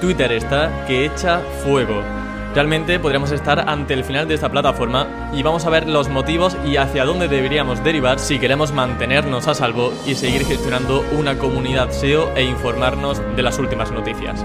Twitter está que echa fuego. Realmente podríamos estar ante el final de esta plataforma y vamos a ver los motivos y hacia dónde deberíamos derivar si queremos mantenernos a salvo y seguir gestionando una comunidad SEO e informarnos de las últimas noticias.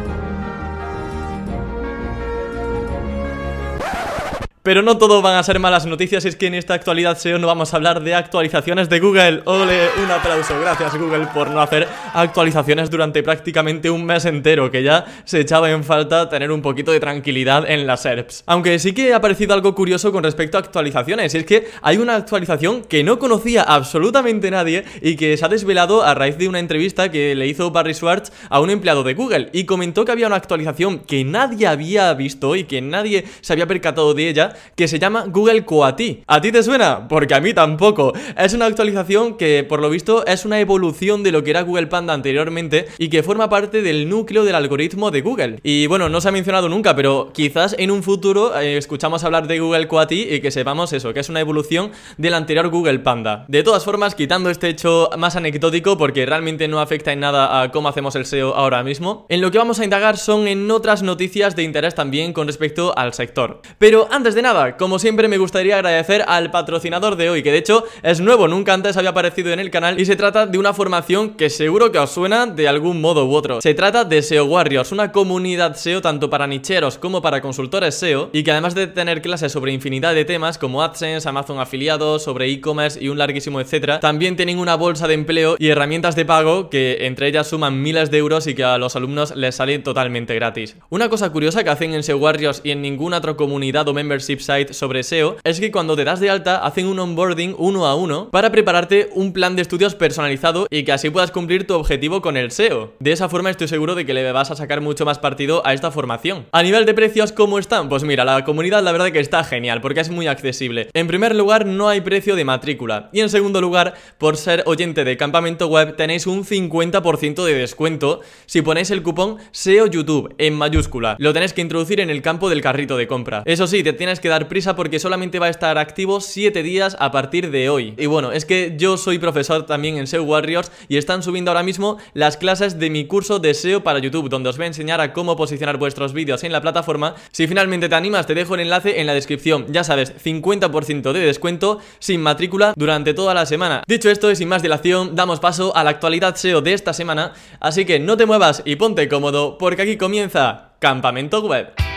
Pero no todo van a ser malas noticias, es que en esta actualidad SEO no vamos a hablar de actualizaciones de Google. Ole, un aplauso, gracias Google por no hacer actualizaciones durante prácticamente un mes entero, que ya se echaba en falta tener un poquito de tranquilidad en las SERPs. Aunque sí que ha aparecido algo curioso con respecto a actualizaciones, y es que hay una actualización que no conocía absolutamente nadie y que se ha desvelado a raíz de una entrevista que le hizo Barry Schwartz a un empleado de Google y comentó que había una actualización que nadie había visto y que nadie se había percatado de ella que se llama Google Coati. ¿A ti te suena? Porque a mí tampoco. Es una actualización que, por lo visto, es una evolución de lo que era Google Panda anteriormente y que forma parte del núcleo del algoritmo de Google. Y bueno, no se ha mencionado nunca, pero quizás en un futuro eh, escuchamos hablar de Google Coati y que sepamos eso, que es una evolución del anterior Google Panda. De todas formas, quitando este hecho más anecdótico, porque realmente no afecta en nada a cómo hacemos el SEO ahora mismo, en lo que vamos a indagar son en otras noticias de interés también con respecto al sector. Pero antes de nada, como siempre me gustaría agradecer al patrocinador de hoy, que de hecho es nuevo, nunca antes había aparecido en el canal y se trata de una formación que seguro que os suena de algún modo u otro. Se trata de SEO Warriors, una comunidad SEO tanto para nicheros como para consultores SEO y que además de tener clases sobre infinidad de temas como AdSense, Amazon afiliados, sobre e-commerce y un larguísimo etcétera, también tienen una bolsa de empleo y herramientas de pago que entre ellas suman miles de euros y que a los alumnos les salen totalmente gratis. Una cosa curiosa que hacen en SEO Warriors y en ninguna otra comunidad o membership site sobre SEO es que cuando te das de alta hacen un onboarding uno a uno para prepararte un plan de estudios personalizado y que así puedas cumplir tu objetivo con el SEO. De esa forma estoy seguro de que le vas a sacar mucho más partido a esta formación. A nivel de precios, ¿cómo están? Pues mira, la comunidad la verdad que está genial porque es muy accesible. En primer lugar, no hay precio de matrícula. Y en segundo lugar, por ser oyente de campamento web, tenéis un 50% de descuento si ponéis el cupón SEO YouTube en mayúscula. Lo tenéis que introducir en el campo del carrito de compra. Eso sí, te tienes que dar prisa porque solamente va a estar activo 7 días a partir de hoy. Y bueno, es que yo soy profesor también en SEO Warriors y están subiendo ahora mismo las clases de mi curso de SEO para YouTube, donde os voy a enseñar a cómo posicionar vuestros vídeos en la plataforma. Si finalmente te animas, te dejo el enlace en la descripción. Ya sabes, 50% de descuento sin matrícula durante toda la semana. Dicho esto y sin más dilación, damos paso a la actualidad SEO de esta semana. Así que no te muevas y ponte cómodo, porque aquí comienza Campamento Web.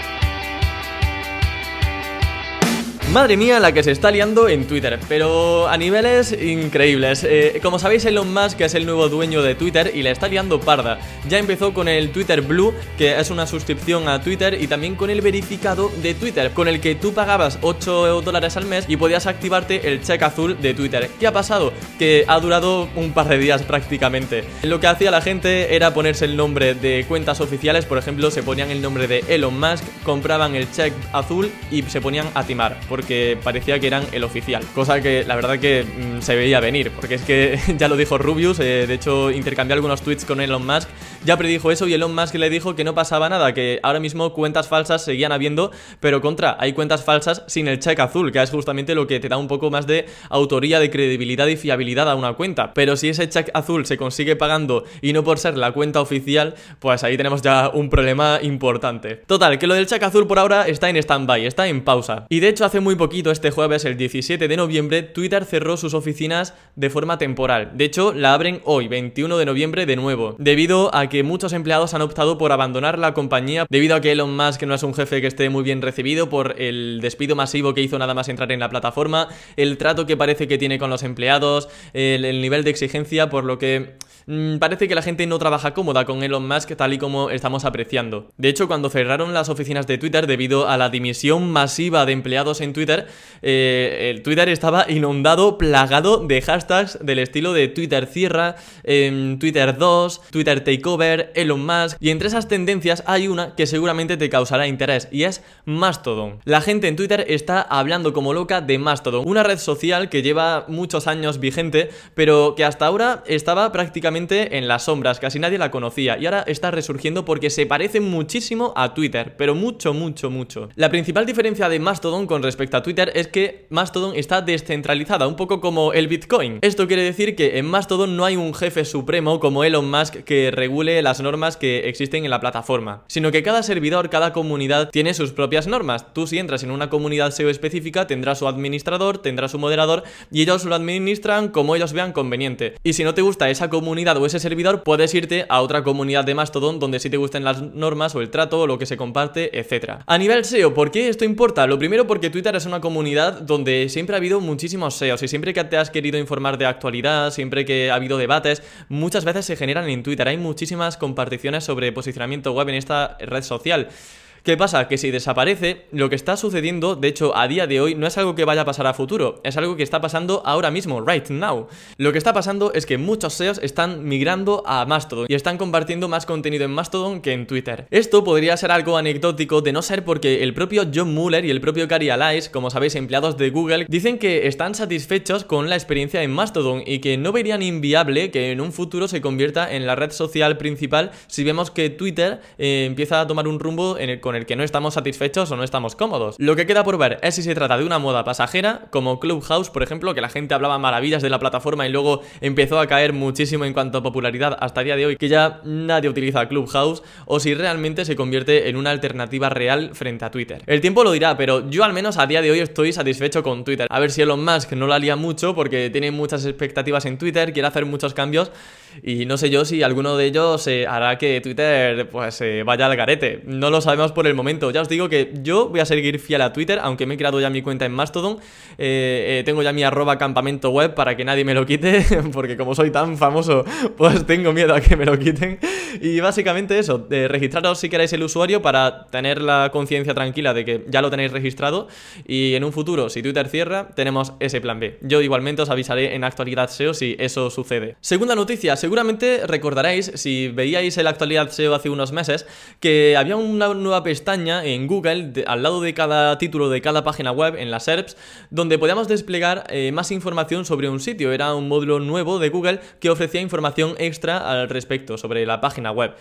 Madre mía la que se está liando en Twitter, pero a niveles increíbles. Eh, como sabéis, Elon Musk es el nuevo dueño de Twitter y le está liando parda. Ya empezó con el Twitter Blue, que es una suscripción a Twitter, y también con el verificado de Twitter, con el que tú pagabas 8 dólares al mes y podías activarte el check azul de Twitter. ¿Qué ha pasado? Que ha durado un par de días prácticamente. Lo que hacía la gente era ponerse el nombre de cuentas oficiales, por ejemplo, se ponían el nombre de Elon Musk, compraban el check azul y se ponían a timar porque parecía que eran el oficial. Cosa que la verdad que mm, se veía venir, porque es que ya lo dijo Rubius, eh, de hecho intercambió algunos tweets con Elon Musk, ya predijo eso y Elon Musk le dijo que no pasaba nada, que ahora mismo cuentas falsas seguían habiendo, pero contra, hay cuentas falsas sin el check azul, que es justamente lo que te da un poco más de autoría, de credibilidad y fiabilidad a una cuenta. Pero si ese check azul se consigue pagando y no por ser la cuenta oficial, pues ahí tenemos ya un problema importante. Total, que lo del check azul por ahora está en stand-by, está en pausa. Y de hecho hace muy poquito, este jueves, el 17 de noviembre, Twitter cerró sus oficinas de forma temporal. De hecho, la abren hoy, 21 de noviembre, de nuevo, debido a que muchos empleados han optado por abandonar la compañía debido a que Elon Musk no es un jefe que esté muy bien recibido por el despido masivo que hizo nada más entrar en la plataforma, el trato que parece que tiene con los empleados, el, el nivel de exigencia, por lo que mm, parece que la gente no trabaja cómoda con Elon Musk tal y como estamos apreciando. De hecho, cuando cerraron las oficinas de Twitter debido a la dimisión masiva de empleados en Twitter, eh, el Twitter estaba inundado, plagado de hashtags del estilo de Twitter cierra, em, Twitter 2, Twitter takeover, Elon Musk, y entre esas tendencias hay una que seguramente te causará interés y es Mastodon. La gente en Twitter está hablando como loca de Mastodon, una red social que lleva muchos años vigente, pero que hasta ahora estaba prácticamente en las sombras, casi nadie la conocía y ahora está resurgiendo porque se parece muchísimo a Twitter, pero mucho, mucho, mucho. La principal diferencia de Mastodon con respecto a Twitter es que Mastodon está descentralizada, un poco como el Bitcoin. Esto quiere decir que en Mastodon no hay un jefe supremo como Elon Musk que regule las normas que existen en la plataforma, sino que cada servidor, cada comunidad tiene sus propias normas. Tú si entras en una comunidad SEO específica tendrá su administrador, tendrá su moderador y ellos lo administran como ellos vean conveniente. Y si no te gusta esa comunidad o ese servidor, puedes irte a otra comunidad de Mastodon donde sí te gusten las normas o el trato o lo que se comparte, etc. A nivel SEO, ¿por qué esto importa? Lo primero porque Twitter es una comunidad donde siempre ha habido muchísimos SEOs y siempre que te has querido informar de actualidad, siempre que ha habido debates, muchas veces se generan en Twitter. Hay muchísimas comparticiones sobre posicionamiento web en esta red social. ¿Qué pasa? Que si desaparece, lo que está sucediendo, de hecho, a día de hoy, no es algo que vaya a pasar a futuro, es algo que está pasando ahora mismo, right now. Lo que está pasando es que muchos SEOs están migrando a Mastodon y están compartiendo más contenido en Mastodon que en Twitter. Esto podría ser algo anecdótico de no ser porque el propio John Muller y el propio Gary Alais, como sabéis, empleados de Google, dicen que están satisfechos con la experiencia en Mastodon y que no verían inviable que en un futuro se convierta en la red social principal si vemos que Twitter eh, empieza a tomar un rumbo en el, con el que no estamos satisfechos o no estamos cómodos. Lo que queda por ver es si se trata de una moda pasajera, como Clubhouse, por ejemplo, que la gente hablaba maravillas de la plataforma y luego empezó a caer muchísimo en cuanto a popularidad hasta el día de hoy, que ya nadie utiliza Clubhouse, o si realmente se convierte en una alternativa real frente a Twitter. El tiempo lo dirá, pero yo al menos a día de hoy estoy satisfecho con Twitter. A ver si Elon Musk no la lía mucho porque tiene muchas expectativas en Twitter, quiere hacer muchos cambios y no sé yo si alguno de ellos eh, hará que Twitter pues eh, vaya al garete. No lo sabemos por el momento. Ya os digo que yo voy a seguir fiel a Twitter, aunque me he creado ya mi cuenta en Mastodon. Eh, tengo ya mi arroba campamento web para que nadie me lo quite, porque como soy tan famoso, pues tengo miedo a que me lo quiten. Y básicamente eso, registraros si queréis el usuario para tener la conciencia tranquila de que ya lo tenéis registrado. Y en un futuro, si Twitter cierra, tenemos ese plan B. Yo igualmente os avisaré en actualidad SEO si eso sucede. Segunda noticia, seguramente recordaréis, si veíais en la actualidad SEO hace unos meses, que había una nueva pestaña en Google, al lado de cada título de cada página web, en las SERPs, donde podíamos desplegar eh, más información sobre un sitio. Era un módulo nuevo de Google que ofrecía información extra al respecto sobre la página web.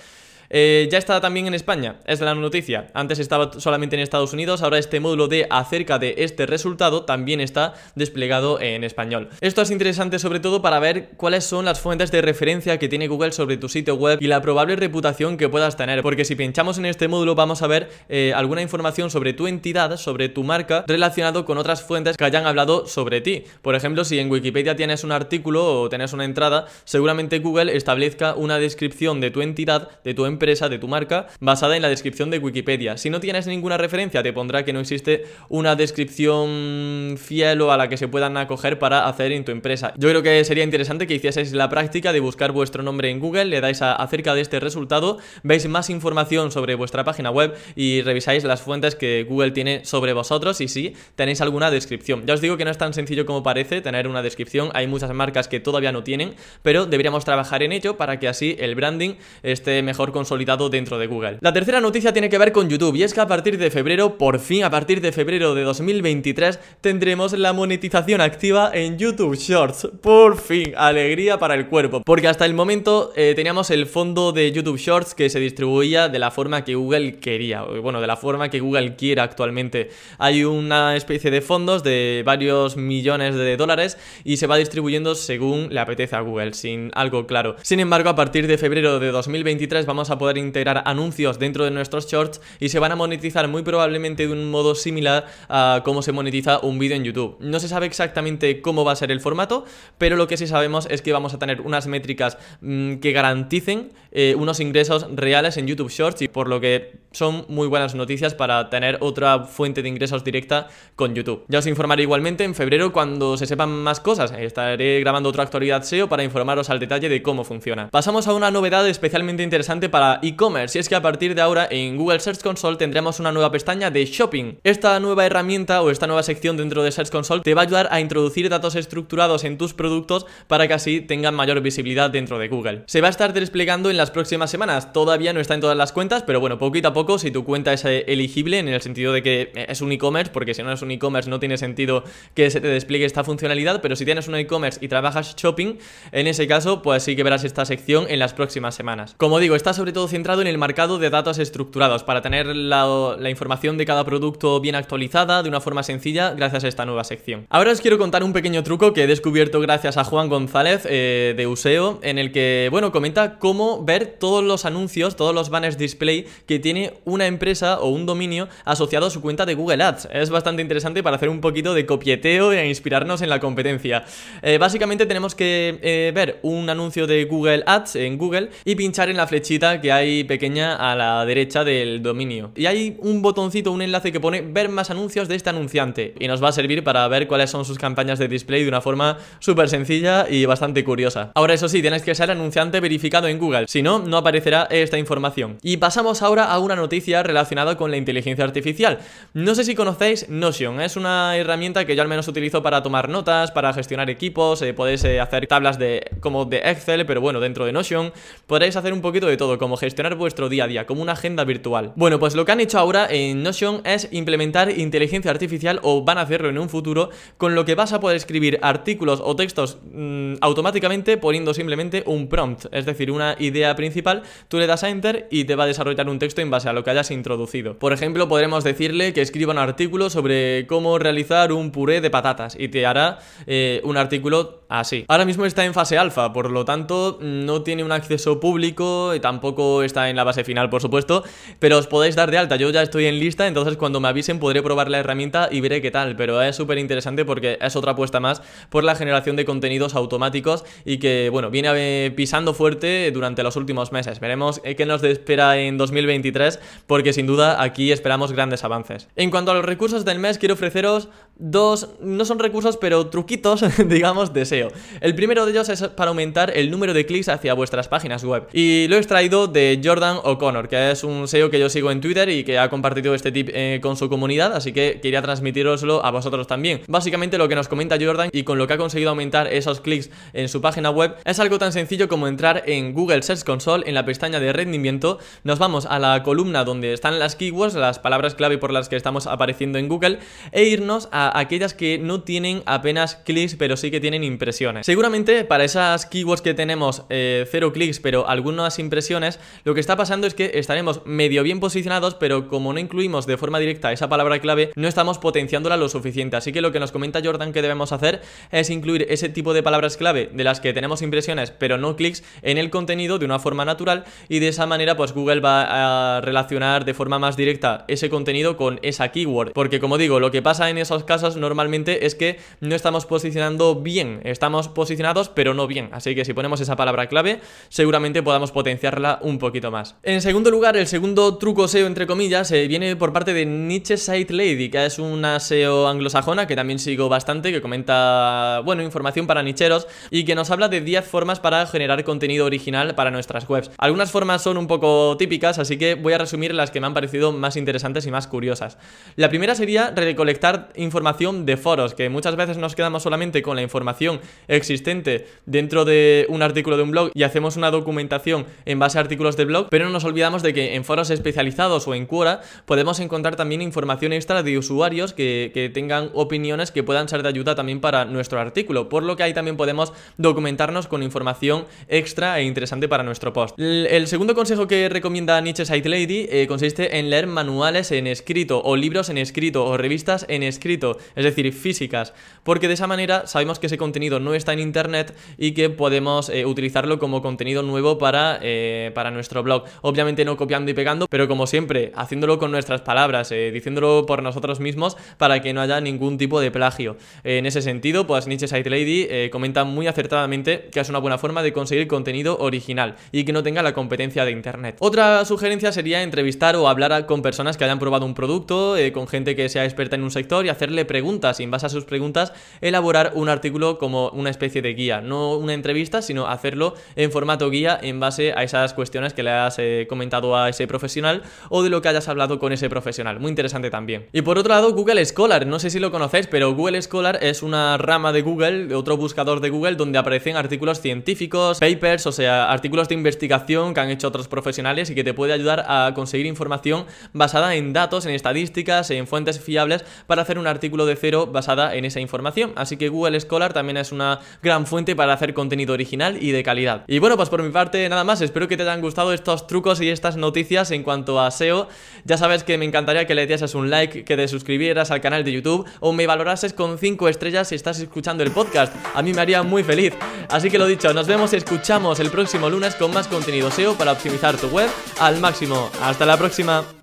Eh, ya está también en España, es la noticia. Antes estaba solamente en Estados Unidos, ahora este módulo de acerca de este resultado también está desplegado en español. Esto es interesante sobre todo para ver cuáles son las fuentes de referencia que tiene Google sobre tu sitio web y la probable reputación que puedas tener, porque si pinchamos en este módulo vamos a ver eh, alguna información sobre tu entidad, sobre tu marca, relacionado con otras fuentes que hayan hablado sobre ti. Por ejemplo, si en Wikipedia tienes un artículo o tienes una entrada, seguramente Google establezca una descripción de tu entidad, de tu empresa, empresa, de tu marca, basada en la descripción de Wikipedia. Si no tienes ninguna referencia, te pondrá que no existe una descripción fiel o a la que se puedan acoger para hacer en tu empresa. Yo creo que sería interesante que hicieseis la práctica de buscar vuestro nombre en Google, le dais a, acerca de este resultado, veis más información sobre vuestra página web y revisáis las fuentes que Google tiene sobre vosotros y si tenéis alguna descripción. Ya os digo que no es tan sencillo como parece tener una descripción, hay muchas marcas que todavía no tienen, pero deberíamos trabajar en ello para que así el branding esté mejor con consolidado dentro de Google. La tercera noticia tiene que ver con YouTube y es que a partir de febrero, por fin a partir de febrero de 2023, tendremos la monetización activa en YouTube Shorts. Por fin, alegría para el cuerpo. Porque hasta el momento eh, teníamos el fondo de YouTube Shorts que se distribuía de la forma que Google quería, bueno, de la forma que Google quiere actualmente. Hay una especie de fondos de varios millones de dólares y se va distribuyendo según le apetece a Google, sin algo claro. Sin embargo, a partir de febrero de 2023 vamos a poder integrar anuncios dentro de nuestros shorts y se van a monetizar muy probablemente de un modo similar a cómo se monetiza un vídeo en YouTube. No se sabe exactamente cómo va a ser el formato, pero lo que sí sabemos es que vamos a tener unas métricas mm, que garanticen eh, unos ingresos reales en YouTube Shorts y por lo que son muy buenas noticias para tener otra fuente de ingresos directa con YouTube. Ya os informaré igualmente en febrero cuando se sepan más cosas. Estaré grabando otra actualidad SEO para informaros al detalle de cómo funciona. Pasamos a una novedad especialmente interesante para e-commerce y es que a partir de ahora en Google Search Console tendremos una nueva pestaña de shopping. Esta nueva herramienta o esta nueva sección dentro de Search Console te va a ayudar a introducir datos estructurados en tus productos para que así tengan mayor visibilidad dentro de Google. Se va a estar desplegando en las próximas semanas, todavía no está en todas las cuentas, pero bueno, poquito a poco si tu cuenta es eh, elegible en el sentido de que eh, es un e-commerce, porque si no es un e-commerce no tiene sentido que se te despliegue esta funcionalidad, pero si tienes un e-commerce y trabajas shopping, en ese caso pues sí que verás esta sección en las próximas semanas. Como digo, está sobre todo centrado en el marcado de datos estructurados, para tener la, información de cada producto bien actualizada de una forma sencilla gracias a esta nueva sección. Ahora os quiero contar un pequeño truco que he descubierto gracias a Juan González eh, de Useo, en el que, bueno, comenta cómo ver todos los anuncios, todos los banners display que tiene una empresa o un dominio asociado a su cuenta de Google Ads. Es bastante interesante para hacer un poquito de copieteo e inspirarnos en la competencia. Eh, básicamente tenemos que eh, ver un anuncio de Google Ads en Google y pinchar en la flechita que hay pequeña a la derecha del dominio. Y hay un botoncito, un enlace que pone ver más anuncios de este anunciante y nos va a servir para ver cuáles son sus campañas de display de una forma súper sencilla y bastante curiosa. Ahora eso sí, tienes que ser anunciante verificado en Google, si no, no aparecerá esta información. Y pasamos ahora a una noticia relacionada con la inteligencia artificial. No sé si conocéis Notion, es una herramienta que yo al menos utilizo para tomar notas, para gestionar equipos, eh, podéis eh, hacer tablas de como de Excel, pero bueno, dentro de Notion podréis hacer un poquito de todo, como gestionar vuestro día a día, como una agenda virtual. Bueno, pues lo que han hecho ahora en Notion es implementar inteligencia artificial o van a hacerlo en un futuro, con lo que vas a poder escribir artículos o textos mm, automáticamente poniendo simplemente un prompt, es decir, una idea principal, tú le das a enter y te va a desarrollar un texto en base a lo que hayas introducido. Por ejemplo, podremos decirle que escriba un artículo sobre cómo realizar un puré de patatas y te hará eh, un artículo así. Ahora mismo está en fase alfa, por lo tanto no tiene un acceso público y tampoco está en la base final, por supuesto, pero os podéis dar de alta. Yo ya estoy en lista, entonces cuando me avisen podré probar la herramienta y veré qué tal, pero es súper interesante porque es otra apuesta más por la generación de contenidos automáticos y que, bueno, viene eh, pisando fuerte durante los últimos meses. Veremos eh, qué nos espera en 2023 porque sin duda aquí esperamos grandes avances. En cuanto a los recursos del mes, quiero ofreceros dos, no son recursos, pero truquitos, digamos, de SEO. El primero de ellos es para aumentar el número de clics hacia vuestras páginas web. Y lo he extraído de Jordan O'Connor, que es un SEO que yo sigo en Twitter y que ha compartido este tip eh, con su comunidad, así que quería transmitiroslo a vosotros también. Básicamente lo que nos comenta Jordan y con lo que ha conseguido aumentar esos clics en su página web es algo tan sencillo como entrar en Google Search Console en la pestaña de rendimiento, nos vamos a la columna donde están las keywords, las palabras clave por las que estamos apareciendo en Google e irnos a aquellas que no tienen apenas clics, pero sí que tienen impresiones. Seguramente para esas keywords que tenemos eh, cero clics, pero algunas impresiones, lo que está pasando es que estaremos medio bien posicionados, pero como no incluimos de forma directa esa palabra clave, no estamos potenciándola lo suficiente. Así que lo que nos comenta Jordan que debemos hacer es incluir ese tipo de palabras clave de las que tenemos impresiones, pero no clics en el contenido de una forma natural y de esa manera pues Google va a relacionar de forma más directa ese contenido con esa keyword. Porque como digo, lo que pasa en esos casos normalmente es que no estamos posicionando bien, estamos posicionados pero no bien, así que si ponemos esa palabra clave seguramente podamos potenciarla un poquito más. En segundo lugar, el segundo truco SEO entre comillas eh, viene por parte de Niche Site Lady, que es una SEO anglosajona que también sigo bastante, que comenta, bueno, información para nicheros y que nos habla de 10 formas para generar contenido original para nuestras webs. Algunas formas son un poco típicas, así que voy a resumir las que me han parecido más interesantes y más curiosas. La primera sería recolectar información de foros, que muchas veces nos quedamos solamente con la información existente dentro de un artículo de un blog y hacemos una documentación en base a artículos de blog, pero no nos olvidamos de que en foros especializados o en Quora podemos encontrar también información extra de usuarios que, que tengan opiniones que puedan ser de ayuda también para nuestro artículo, por lo que ahí también podemos documentarnos con información extra e interesante para nuestro post. El, segundo consejo que recomienda Nietzsche Site Lady eh, consiste en leer manuales en escrito o libros en escrito o revistas en escrito es decir, físicas, porque de esa manera sabemos que ese contenido no está en internet y que podemos eh, utilizarlo como contenido nuevo para, eh, para nuestro blog. Obviamente no copiando y pegando, pero como siempre, haciéndolo con nuestras palabras, eh, diciéndolo por nosotros mismos para que no haya ningún tipo de plagio. en ese sentido, pues Nietzsche Site Lady comenta muy acertadamente que es una buena forma de conseguir contenido original y que no tenga la competencia de internet. Otra sugerencia sería entrevistar o hablar con personas que hayan probado un producto, con gente que sea experta en un sector y hacerle preguntas y en base a sus preguntas elaborar un artículo como una especie de guía, no una entrevista, sino hacerlo en formato guía en base a esas cuestiones que le has eh, comentado a ese profesional o de lo que hayas hablado con ese profesional. Muy interesante también. Y por otro lado, Google Scholar, no sé si lo conocéis, pero Google Scholar es una rama de Google, otro buscador de Google donde aparecen artículos científicos, papers, o sea, artículos de investigación que han hecho otros profesionales y que te puede ayudar a conseguir información basada en datos, en estadísticas, en fuentes fiables para hacer un artículo artículo de cero basada en esa información. Así que Google Scholar también es una gran fuente para hacer contenido original y de calidad. Y bueno, pues por mi parte nada más, espero que te hayan gustado estos trucos y estas noticias en cuanto a SEO. Ya sabes que me encantaría que le dieras un like, que te suscribieras al canal de YouTube o me valorases con 5 estrellas si estás escuchando el podcast. A mí me haría muy feliz. Así que lo dicho, nos vemos y escuchamos el próximo lunes con más contenido SEO para optimizar tu web al máximo. Hasta la próxima.